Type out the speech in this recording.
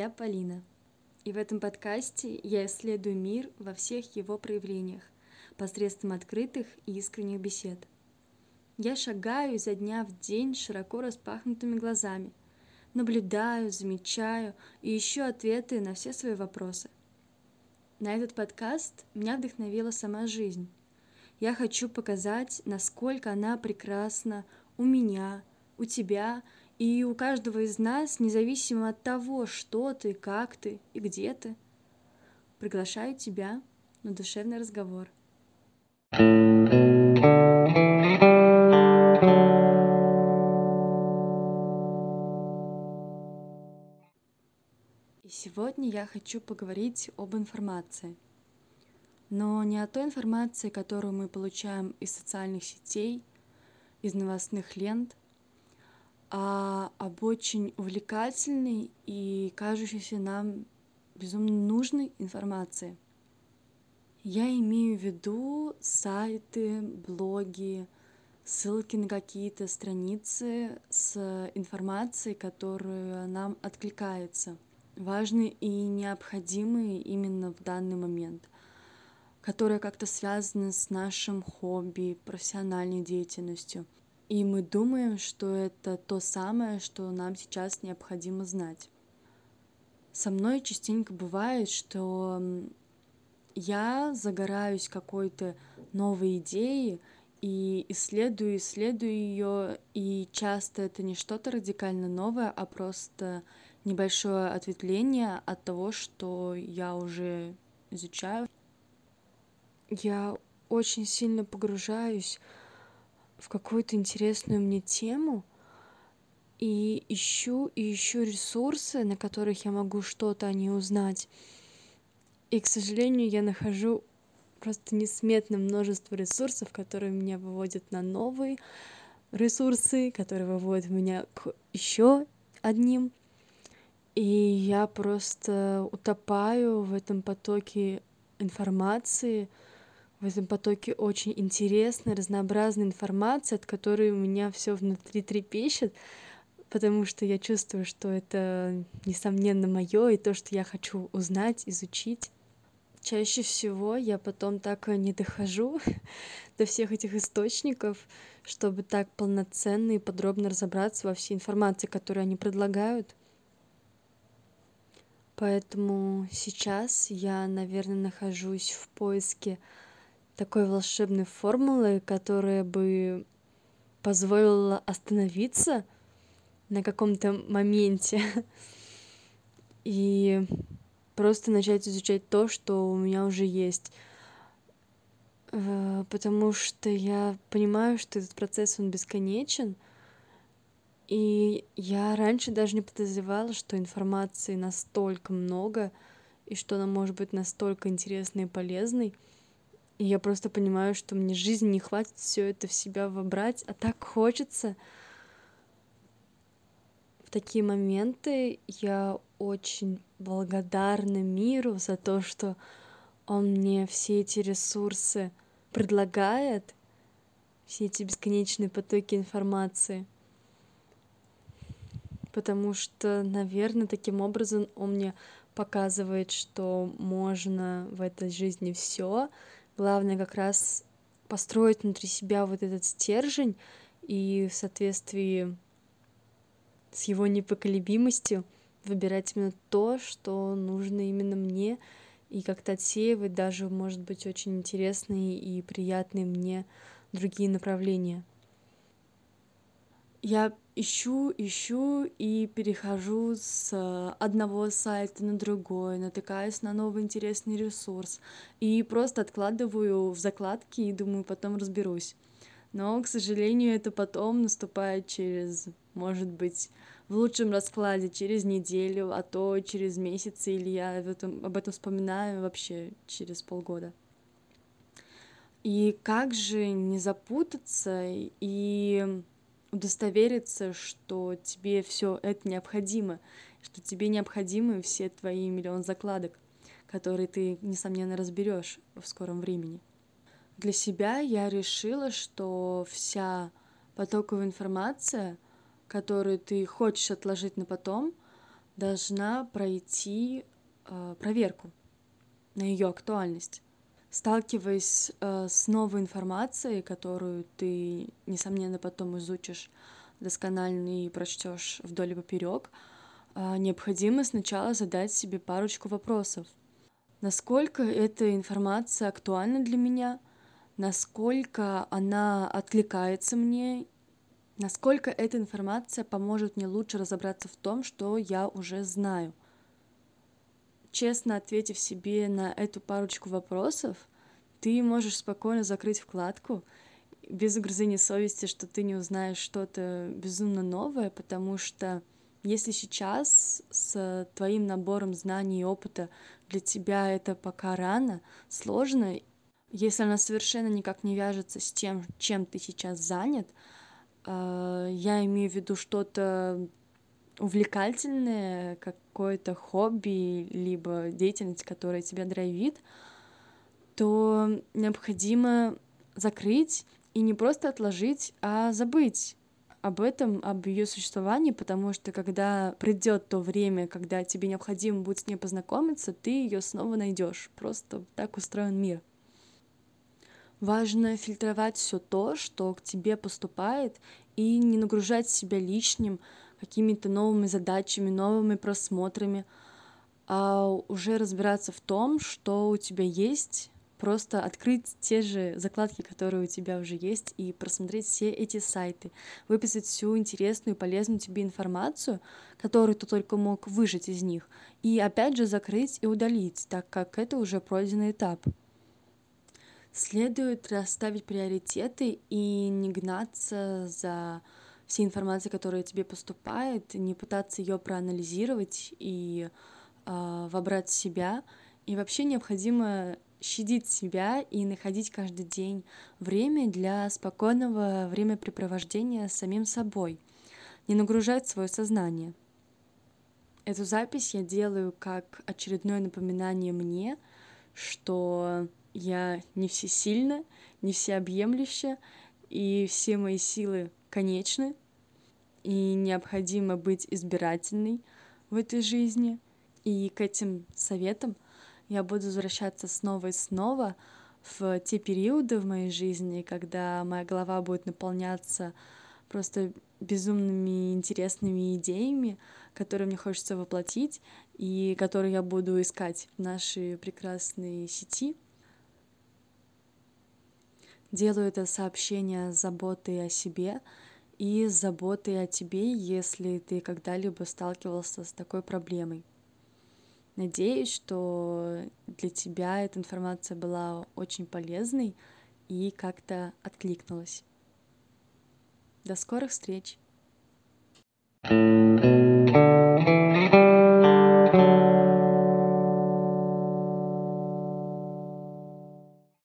я Полина. И в этом подкасте я исследую мир во всех его проявлениях посредством открытых и искренних бесед. Я шагаю изо дня в день широко распахнутыми глазами, наблюдаю, замечаю и ищу ответы на все свои вопросы. На этот подкаст меня вдохновила сама жизнь. Я хочу показать, насколько она прекрасна у меня, у тебя и у каждого из нас, независимо от того, что ты, как ты и где ты. Приглашаю тебя на душевный разговор. И сегодня я хочу поговорить об информации. Но не о той информации, которую мы получаем из социальных сетей, из новостных лент, а об очень увлекательной и кажущейся нам безумно нужной информации. Я имею в виду сайты, блоги, ссылки на какие-то страницы с информацией, которая нам откликается, важные и необходимые именно в данный момент, которая как-то связана с нашим хобби, профессиональной деятельностью — и мы думаем, что это то самое, что нам сейчас необходимо знать. Со мной частенько бывает, что я загораюсь какой-то новой идеей и исследую, исследую ее, и часто это не что-то радикально новое, а просто небольшое ответвление от того, что я уже изучаю. Я очень сильно погружаюсь в какую-то интересную мне тему и ищу и ищу ресурсы, на которых я могу что-то о ней узнать. И, к сожалению, я нахожу просто несметное множество ресурсов, которые меня выводят на новые ресурсы, которые выводят меня к еще одним. И я просто утопаю в этом потоке информации, в этом потоке очень интересной, разнообразной информации, от которой у меня все внутри трепещет, потому что я чувствую, что это, несомненно, мое и то, что я хочу узнать, изучить. Чаще всего я потом так не дохожу до всех этих источников, чтобы так полноценно и подробно разобраться во всей информации, которую они предлагают. Поэтому сейчас я, наверное, нахожусь в поиске такой волшебной формулы, которая бы позволила остановиться на каком-то моменте и просто начать изучать то, что у меня уже есть. Э, потому что я понимаю, что этот процесс, он бесконечен, и я раньше даже не подозревала, что информации настолько много, и что она может быть настолько интересной и полезной — и я просто понимаю, что мне жизни не хватит все это в себя вобрать, а так хочется. В такие моменты я очень благодарна миру за то, что он мне все эти ресурсы предлагает, все эти бесконечные потоки информации. Потому что, наверное, таким образом он мне показывает, что можно в этой жизни все, Главное как раз построить внутри себя вот этот стержень и в соответствии с его непоколебимостью выбирать именно то, что нужно именно мне, и как-то отсеивать даже, может быть, очень интересные и приятные мне другие направления. Я ищу, ищу и перехожу с одного сайта на другой, натыкаюсь на новый интересный ресурс и просто откладываю в закладки и думаю, потом разберусь. Но, к сожалению, это потом наступает через, может быть, в лучшем раскладе через неделю, а то через месяц, или я этом, об этом вспоминаю вообще через полгода. И как же не запутаться и удостовериться, что тебе все это необходимо, что тебе необходимы все твои миллион закладок, которые ты, несомненно, разберешь в скором времени. Для себя я решила, что вся потоковая информация, которую ты хочешь отложить на потом, должна пройти э, проверку на ее актуальность. Сталкиваясь э, с новой информацией, которую ты, несомненно, потом изучишь досконально и прочтешь вдоль и поперек, э, необходимо сначала задать себе парочку вопросов. Насколько эта информация актуальна для меня? Насколько она откликается мне? Насколько эта информация поможет мне лучше разобраться в том, что я уже знаю? Честно ответив себе на эту парочку вопросов, ты можешь спокойно закрыть вкладку без угрызения совести, что ты не узнаешь что-то безумно новое, потому что если сейчас с твоим набором знаний и опыта для тебя это пока рано, сложно, если она совершенно никак не вяжется с тем, чем ты сейчас занят, э, я имею в виду что-то увлекательное, какое-то хобби, либо деятельность, которая тебя драйвит, то необходимо закрыть и не просто отложить, а забыть об этом, об ее существовании, потому что когда придет то время, когда тебе необходимо будет с ней познакомиться, ты ее снова найдешь. Просто так устроен мир. Важно фильтровать все то, что к тебе поступает, и не нагружать себя лишним, какими-то новыми задачами, новыми просмотрами, а уже разбираться в том, что у тебя есть, просто открыть те же закладки, которые у тебя уже есть, и просмотреть все эти сайты, выписать всю интересную и полезную тебе информацию, которую ты только мог выжать из них, и опять же закрыть и удалить, так как это уже пройденный этап. Следует расставить приоритеты и не гнаться за всей информации, которая тебе поступает, не пытаться ее проанализировать и э, вобрать в себя. И вообще необходимо щадить себя и находить каждый день время для спокойного времяпрепровождения с самим собой, не нагружать свое сознание. Эту запись я делаю как очередное напоминание мне, что я не всесильна, не всеобъемлюща, и все мои силы конечны, и необходимо быть избирательной в этой жизни. И к этим советам я буду возвращаться снова и снова в те периоды в моей жизни, когда моя голова будет наполняться просто безумными интересными идеями, которые мне хочется воплотить и которые я буду искать в нашей прекрасной сети. Делаю это сообщение с заботой о себе и с заботой о тебе, если ты когда-либо сталкивался с такой проблемой. Надеюсь, что для тебя эта информация была очень полезной и как-то откликнулась. До скорых встреч! thank you